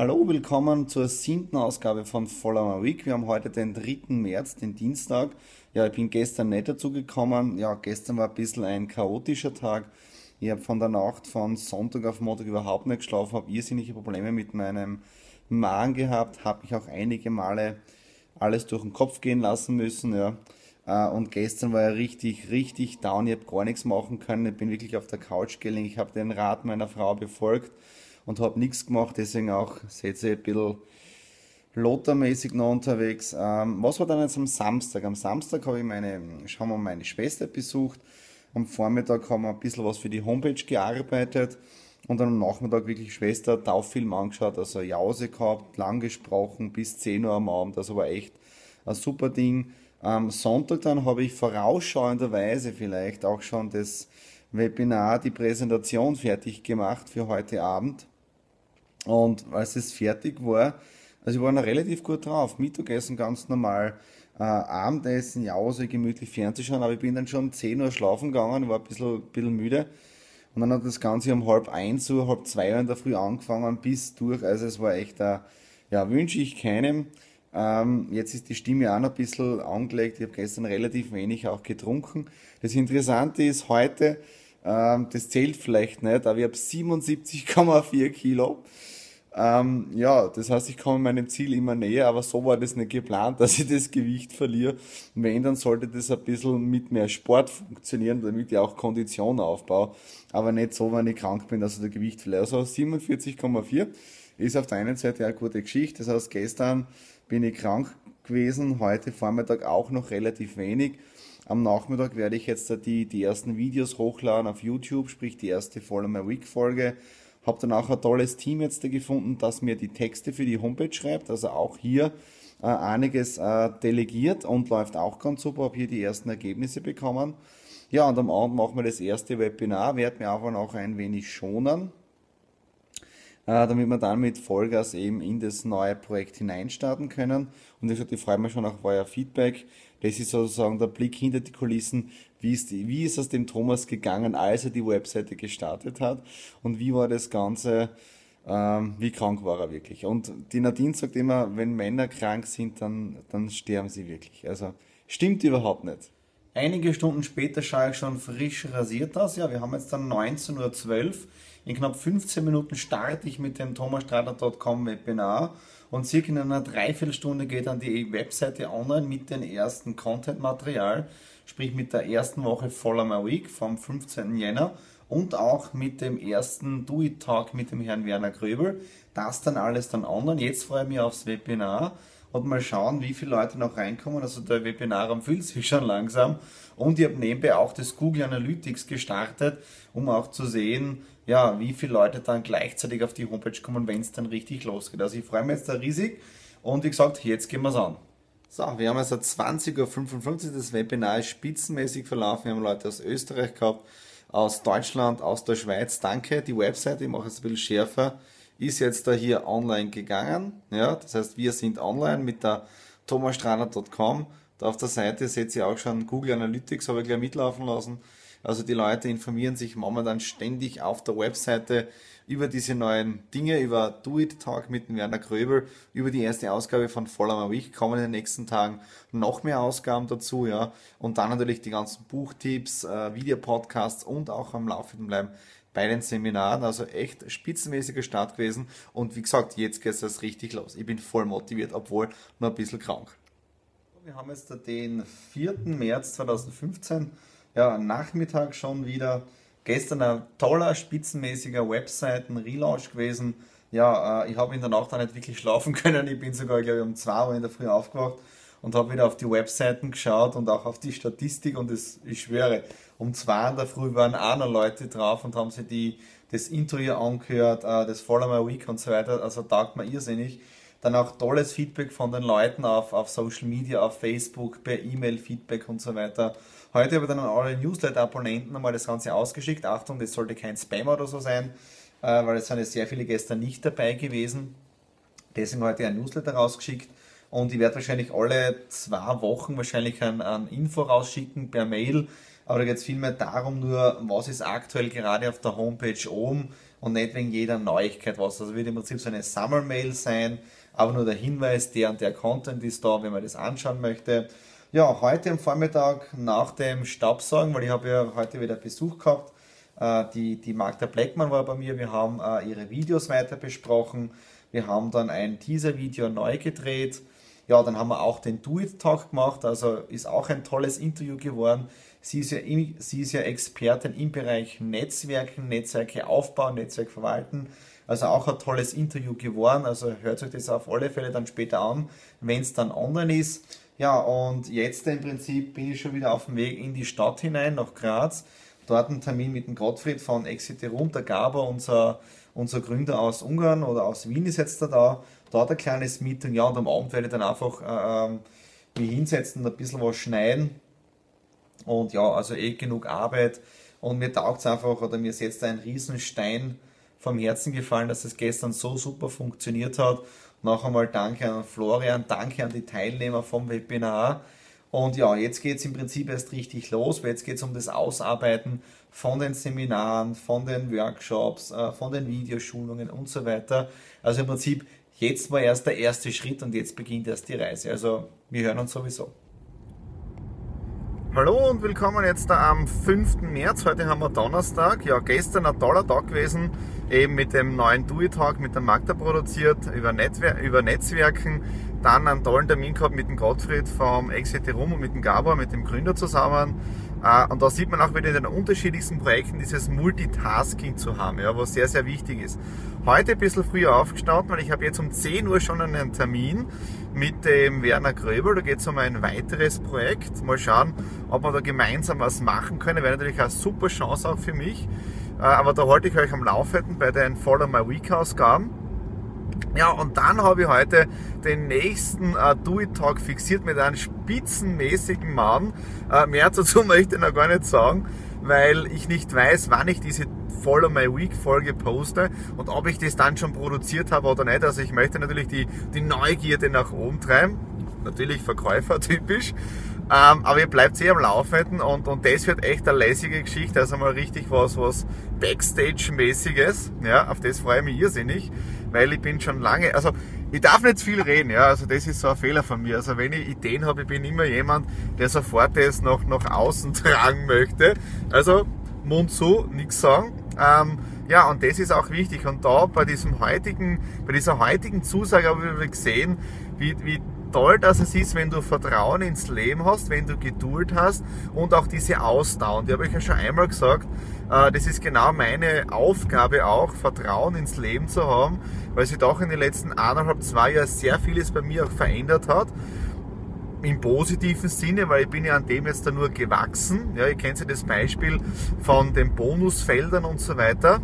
Hallo, willkommen zur siebten Ausgabe von Follow My Week. Wir haben heute den 3. März, den Dienstag. Ja, ich bin gestern nicht dazu gekommen. Ja, gestern war ein bisschen ein chaotischer Tag. Ich habe von der Nacht von Sonntag auf Montag überhaupt nicht geschlafen, habe irrsinnige Probleme mit meinem Magen gehabt, habe mich auch einige Male alles durch den Kopf gehen lassen müssen. Ja. Äh, und gestern war er richtig, richtig down. Ich habe gar nichts machen können. Ich bin wirklich auf der Couch gelegen. Ich habe den Rat meiner Frau befolgt und habe nichts gemacht. Deswegen auch, seht ihr, ein bisschen Lottermäßig noch unterwegs. Ähm, was war dann jetzt am Samstag? Am Samstag habe ich meine, schauen wir meine Schwester besucht. Am Vormittag haben wir ein bisschen was für die Homepage gearbeitet und dann am Nachmittag wirklich Schwester Tauffilm angeschaut, also Jause gehabt, lang gesprochen, bis 10 Uhr am Abend, das war echt ein super Ding. Am Sonntag dann habe ich vorausschauenderweise vielleicht auch schon das Webinar, die Präsentation fertig gemacht für heute Abend. Und als es fertig war, also ich war noch relativ gut drauf. Mittagessen ganz normal, äh, Abendessen, ja, so gemütlich fernzuschauen, aber ich bin dann schon um 10 Uhr schlafen gegangen, war ein bisschen, ein bisschen müde. Und dann hat das Ganze um halb eins Uhr, halb zwei Uhr in der Früh angefangen, bis durch. Also es war echt, ein, ja, wünsche ich keinem. Ähm, jetzt ist die Stimme auch noch ein bisschen angelegt. Ich habe gestern relativ wenig auch getrunken. Das Interessante ist heute, ähm, das zählt vielleicht nicht, aber ich habe 77,4 Kilo. Ähm, ja, das heißt, ich komme meinem Ziel immer näher, aber so war das nicht geplant, dass ich das Gewicht verliere. wenn, dann sollte das ein bisschen mit mehr Sport funktionieren, damit ich auch Kondition aufbaue. Aber nicht so, wenn ich krank bin, dass ich das Gewicht verliere. Also 47,4 ist auf der einen Seite eine gute Geschichte. Das heißt, gestern bin ich krank gewesen, heute Vormittag auch noch relativ wenig. Am Nachmittag werde ich jetzt die, die ersten Videos hochladen auf YouTube, sprich die erste Follow My Week Folge habe dann auch ein tolles Team jetzt gefunden, das mir die Texte für die Homepage schreibt. Also auch hier äh, einiges äh, delegiert und läuft auch ganz super. Habe hier die ersten Ergebnisse bekommen. Ja, und am Abend machen wir das erste Webinar. Werde mir aber auch ein wenig schonen, äh, damit wir dann mit Vollgas eben in das neue Projekt hineinstarten können. Und ich freue mich schon auf euer Feedback. Das ist sozusagen der Blick hinter die Kulissen. Wie ist, wie ist es dem Thomas gegangen, als er die Webseite gestartet hat? Und wie war das Ganze? Ähm, wie krank war er wirklich? Und die Nadine sagt immer, wenn Männer krank sind, dann, dann sterben sie wirklich. Also stimmt überhaupt nicht. Einige Stunden später schaue ich schon frisch rasiert aus. Ja, wir haben jetzt dann 19.12 Uhr. In knapp 15 Minuten starte ich mit dem thomasstrater.com Webinar und circa in einer Dreiviertelstunde geht dann die Webseite online mit dem ersten Content-Material, sprich mit der ersten Woche Follow My Week vom 15. Jänner und auch mit dem ersten Do It Talk mit dem Herrn Werner Gröbel. Das dann alles dann online. Jetzt freue ich mich aufs Webinar und mal schauen, wie viele Leute noch reinkommen. Also der Webinarraum fühlt sich schon langsam. Und ich habe nebenbei auch das Google Analytics gestartet, um auch zu sehen, ja, wie viele Leute dann gleichzeitig auf die Homepage kommen, wenn es dann richtig losgeht. Also ich freue mich jetzt da riesig und wie gesagt, jetzt gehen wir es an. So, wir haben also 20.55 Uhr, das Webinar ist spitzenmäßig verlaufen. Wir haben Leute aus Österreich gehabt, aus Deutschland, aus der Schweiz. Danke, die Website, ich mache es ein bisschen schärfer ist jetzt da hier online gegangen. Ja, das heißt, wir sind online mit der thomasstraner.com. Da auf der Seite seht ihr auch schon Google Analytics, habe ich gleich mitlaufen lassen. Also die Leute informieren sich momentan ständig auf der Webseite über diese neuen Dinge, über Do It Talk mit Werner Gröbel, über die erste Ausgabe von Follow My Week, kommen in den nächsten Tagen noch mehr Ausgaben dazu, ja. Und dann natürlich die ganzen Buchtipps, äh, Videopodcasts und auch am Laufenden bleiben bei den Seminaren. Also echt spitzenmäßiger Start gewesen. Und wie gesagt, jetzt geht es richtig los. Ich bin voll motiviert, obwohl nur ein bisschen krank. Wir haben jetzt den 4. März 2015. Ja, Nachmittag schon wieder. gestern ein toller, spitzenmäßiger Webseiten-Relaunch gewesen. Ja, äh, ich habe in der Nacht auch nicht wirklich schlafen können. Ich bin sogar, glaube ich, um 2 Uhr in der Früh aufgewacht und habe wieder auf die Webseiten geschaut und auch auf die Statistik und das, ich schwöre, um 2 Uhr in der Früh waren auch noch Leute drauf und haben sich die, das Interview angehört, äh, das Follow My Week und so weiter. Also taugt mir irrsinnig. Dann auch tolles Feedback von den Leuten auf, auf Social Media, auf Facebook, per E-Mail Feedback und so weiter. Heute habe ich dann an alle Newsletter-Abonnenten einmal das Ganze ausgeschickt. Achtung, das sollte kein Spam oder so sein, äh, weil es sind ja sehr viele gestern nicht dabei gewesen. Deswegen heute ein Newsletter rausgeschickt und ich werde wahrscheinlich alle zwei Wochen wahrscheinlich ein, ein Info rausschicken per Mail. Aber da geht es vielmehr darum, nur was ist aktuell gerade auf der Homepage oben und nicht wegen jeder Neuigkeit was. Also wird im Prinzip so eine Summer-Mail sein, aber nur der Hinweis, der und der Content ist da, wenn man das anschauen möchte. Ja, heute am Vormittag nach dem Staubsaugen, weil ich habe ja heute wieder Besuch gehabt, äh, die, die Magda Blackman war bei mir, wir haben äh, ihre Videos weiter besprochen, wir haben dann ein Teaser-Video neu gedreht, ja, dann haben wir auch den Do-It-Talk gemacht, also ist auch ein tolles Interview geworden. Sie ist, ja, sie ist ja Expertin im Bereich Netzwerken, Netzwerke aufbauen, Netzwerk verwalten. Also auch ein tolles Interview geworden. Also hört euch das auf alle Fälle dann später an, wenn es dann online ist. Ja, und jetzt im Prinzip bin ich schon wieder auf dem Weg in die Stadt hinein, nach Graz. Dort ein Termin mit dem Gottfried von Exiterum, der Gaber, unser, unser Gründer aus Ungarn oder aus Wien ist jetzt da. Dort ein kleines Meeting, ja, und am Abend werde ich dann einfach äh, ähm, mich hinsetzen und ein bisschen was schneiden. Und ja, also eh genug Arbeit. Und mir taugt es einfach, oder mir ist jetzt ein Riesenstein vom Herzen gefallen, dass es gestern so super funktioniert hat. Noch einmal danke an Florian, danke an die Teilnehmer vom Webinar. Und ja, jetzt geht es im Prinzip erst richtig los, weil jetzt geht es um das Ausarbeiten von den Seminaren, von den Workshops, äh, von den Videoschulungen und so weiter. Also im Prinzip, jetzt war erst der erste Schritt und jetzt beginnt erst die Reise. Also wir hören uns sowieso. Hallo und willkommen jetzt am 5. März. Heute haben wir Donnerstag. Ja, gestern ein toller Tag gewesen, eben mit dem neuen Do-It-Talk mit der Magda produziert, über, Netzwer über Netzwerken. Dann einen tollen Termin gehabt mit dem Gottfried vom Exit Rum und mit dem Gabor, mit dem Gründer zusammen. Äh, und da sieht man auch wieder in den unterschiedlichsten Projekten dieses Multitasking zu haben, ja, was sehr, sehr wichtig ist. Heute ein bisschen früher aufgestanden, weil ich habe jetzt um 10 Uhr schon einen Termin mit dem Werner Gröbel. Da geht es um ein weiteres Projekt. Mal schauen, ob wir da gemeinsam was machen können. Wäre natürlich eine super Chance auch für mich. Äh, aber da halte ich euch am Laufenden bei den Follow My Week Ausgaben. Ja, und dann habe ich heute den nächsten uh, Do-It-Talk fixiert mit einem spitzenmäßigen Mann. Uh, mehr dazu möchte ich noch gar nicht sagen, weil ich nicht weiß, wann ich diese Follow My Week Folge poste und ob ich das dann schon produziert habe oder nicht. Also ich möchte natürlich die, die Neugierde nach oben treiben. Natürlich Verkäufer typisch. Ähm, aber ihr bleibt sehr am Laufenden und, und das wird echt eine lässige Geschichte. Also mal richtig was, was Backstage-mäßiges. Ja, auf das freue ich mich irrsinnig weil ich bin schon lange, also ich darf nicht viel reden, ja, also das ist so ein Fehler von mir. Also wenn ich Ideen habe, ich bin immer jemand, der sofort das noch nach außen tragen möchte. Also Mund zu, nichts sagen. Ähm, ja, und das ist auch wichtig. Und da bei diesem heutigen, bei dieser heutigen Zusage habe ich gesehen, wie, wie toll, dass es ist, wenn du Vertrauen ins Leben hast, wenn du Geduld hast und auch diese Ausdauer. Die habe ich ja schon einmal gesagt, äh, das ist genau meine Aufgabe auch, Vertrauen ins Leben zu haben, weil sich doch in den letzten anderthalb, zwei Jahren sehr vieles bei mir auch verändert hat im positiven Sinne, weil ich bin ja an dem jetzt da nur gewachsen. Ja, ihr kennt ja das Beispiel von den Bonusfeldern und so weiter.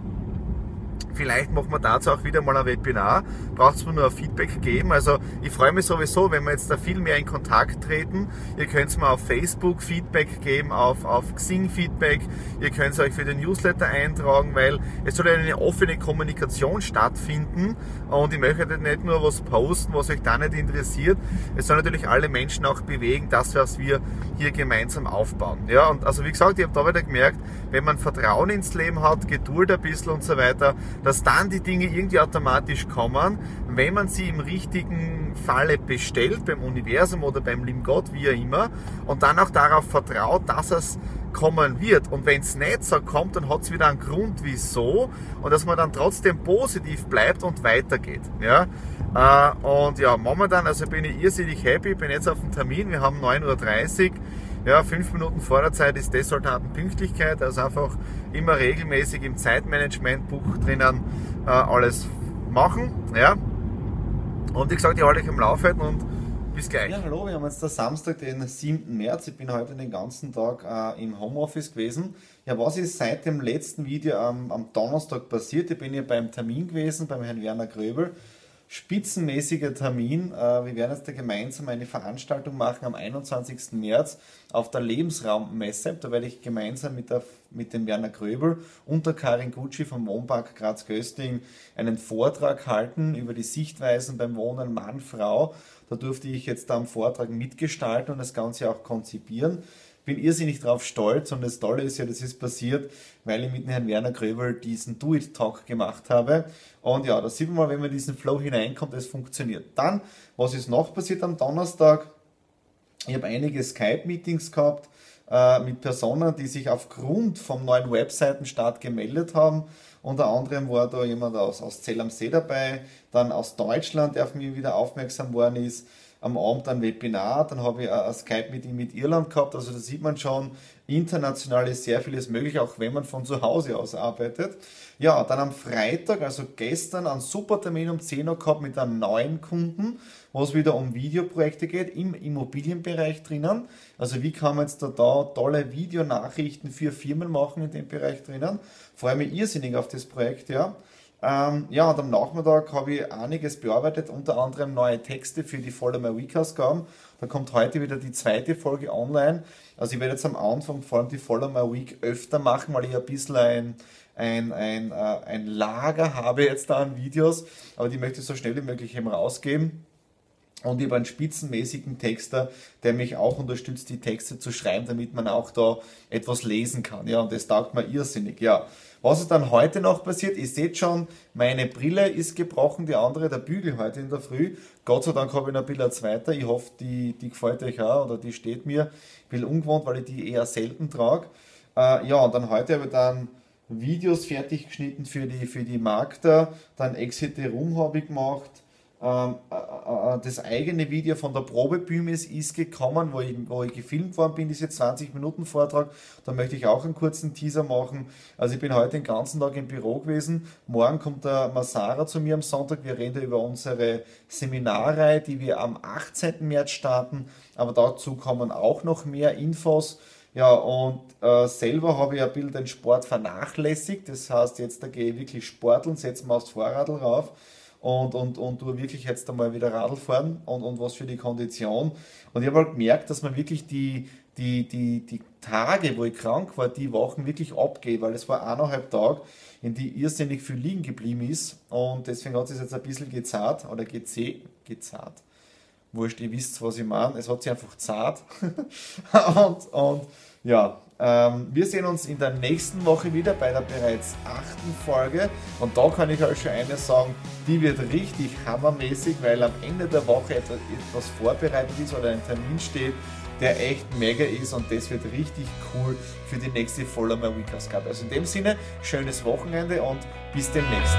Vielleicht machen wir dazu auch wieder mal ein Webinar. Braucht es mir nur ein Feedback geben. Also ich freue mich sowieso, wenn wir jetzt da viel mehr in Kontakt treten. Ihr könnt mir auf Facebook Feedback geben, auf, auf Xing Feedback. Ihr könnt euch für den Newsletter eintragen, weil es soll eine offene Kommunikation stattfinden. Und ich möchte nicht nur was posten, was euch da nicht interessiert. Es soll natürlich alle Menschen auch bewegen, das, was wir hier gemeinsam aufbauen. Ja, und also wie gesagt, ich habe da wieder gemerkt, wenn man Vertrauen ins Leben hat, Geduld ein bisschen und so weiter, dass dann die Dinge irgendwie automatisch kommen, wenn man sie im richtigen Falle bestellt, beim Universum oder beim lieben Gott, wie auch immer, und dann auch darauf vertraut, dass es kommen wird. Und wenn es nicht so kommt, dann hat es wieder einen Grund, wieso, und dass man dann trotzdem positiv bleibt und weitergeht. Ja? Äh, und ja, momentan, also bin ich irrsinnig happy, bin jetzt auf dem Termin, wir haben 9.30 Uhr Ja, fünf Minuten vor der Zeit ist Desoldatenpünktlichkeit, also einfach immer regelmäßig im Zeitmanagementbuch drinnen äh, alles machen. Ja. Und wie gesagt, ich halte euch am Laufenden und bis gleich. Ja, hallo, wir haben jetzt der Samstag, den 7. März. Ich bin heute den ganzen Tag äh, im Homeoffice gewesen. Ja, was ist seit dem letzten Video am, am Donnerstag passiert? Ich bin hier beim Termin gewesen, beim Herrn Werner Gröbel spitzenmäßiger Termin. Äh, wir werden jetzt da gemeinsam eine Veranstaltung machen am 21. März auf der Lebensraummesse. Da werde ich gemeinsam mit, der, mit dem Werner Gröbel und der Karin Gucci vom Wohnpark Graz-Gösting einen Vortrag halten über die Sichtweisen beim Wohnen Mann-Frau. Da durfte ich jetzt am Vortrag mitgestalten und das Ganze auch konzipieren bin irrsinnig drauf stolz und das Tolle ist ja, das ist passiert, weil ich mit Herrn Werner Gröbel diesen Do-It-Talk gemacht habe. Und ja, da sieht man mal, wenn man diesen Flow hineinkommt, es funktioniert. Dann, was ist noch passiert am Donnerstag? Ich habe einige Skype-Meetings gehabt äh, mit Personen, die sich aufgrund vom neuen Webseitenstart gemeldet haben. Unter anderem war da jemand aus, aus Zell am See dabei, dann aus Deutschland, der auf mich wieder aufmerksam worden ist am Abend ein Webinar, dann habe ich ein Skype-Meeting mit Irland gehabt. Also da sieht man schon, international ist sehr vieles möglich, auch wenn man von zu Hause aus arbeitet. Ja, dann am Freitag, also gestern, einen super Termin um 10 Uhr gehabt mit einem neuen Kunden, wo es wieder um Videoprojekte geht, im Immobilienbereich drinnen. Also wie kann man jetzt da, da tolle Videonachrichten für Firmen machen in dem Bereich drinnen. Freue mich irrsinnig auf das Projekt, ja. Ähm, ja, und am Nachmittag habe ich einiges bearbeitet, unter anderem neue Texte für die Follow My Week Ausgaben. Da kommt heute wieder die zweite Folge online. Also ich werde jetzt am Anfang vor allem die Follow My Week öfter machen, weil ich ein bisschen ein, ein, ein, äh, ein Lager habe jetzt da an Videos, aber die möchte ich so schnell wie möglich eben rausgeben. Und ich habe einen spitzenmäßigen Texter, der mich auch unterstützt, die Texte zu schreiben, damit man auch da etwas lesen kann. Ja, und das taugt mir irrsinnig. Ja, was ist dann heute noch passiert? Ihr seht schon, meine Brille ist gebrochen, die andere, der Bügel heute in der Früh. Gott sei Dank habe ich noch ein bisschen eine zweite. Ich hoffe, die, die gefällt euch auch oder die steht mir. Ich bin ungewohnt, weil ich die eher selten trage. Äh, ja, und dann heute habe ich dann Videos fertig geschnitten für die, für die Markter. Dann Exit Room habe ich gemacht ähm, äh, äh, äh, das eigene Video von der Probebühne ist gekommen, wo ich, wo ich gefilmt worden bin, diese 20 Minuten Vortrag. Da möchte ich auch einen kurzen Teaser machen. Also ich bin heute den ganzen Tag im Büro gewesen. Morgen kommt der Masara zu mir am Sonntag. Wir reden über unsere Seminarreihe, die wir am 18. März starten. Aber dazu kommen auch noch mehr Infos. Ja, und äh, selber habe ich ein bisschen den Sport vernachlässigt. Das heißt, jetzt da gehe ich wirklich sporteln, setze mir aufs Fahrrad rauf und, und, und du wirklich jetzt einmal wieder Radl fahren und, und was für die Kondition. Und ich habe halt gemerkt, dass man wirklich die, die, die, die Tage, wo ich krank war, die Wochen wirklich abgeht, weil es war eineinhalb Tage, in die irrsinnig viel liegen geblieben ist und deswegen hat es jetzt ein bisschen gezahlt oder geze, gezahlt. Wurscht, ihr wisst, was ich meine. Es hat sich einfach zart. und, und ja, ähm, wir sehen uns in der nächsten Woche wieder bei der bereits achten Folge. Und da kann ich euch schon eines sagen, die wird richtig hammermäßig, weil am Ende der Woche etwas, etwas vorbereitet ist oder ein Termin steht, der echt mega ist und das wird richtig cool für die nächste Follow My Week Ausgabe. Also in dem Sinne, schönes Wochenende und bis demnächst.